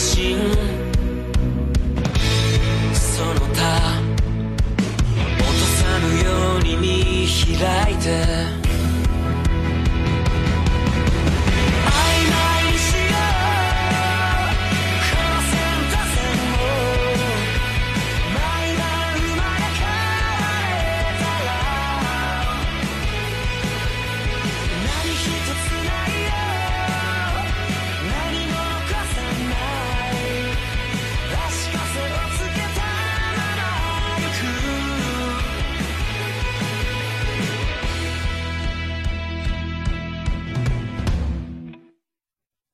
信その他落とさぬように見開いて。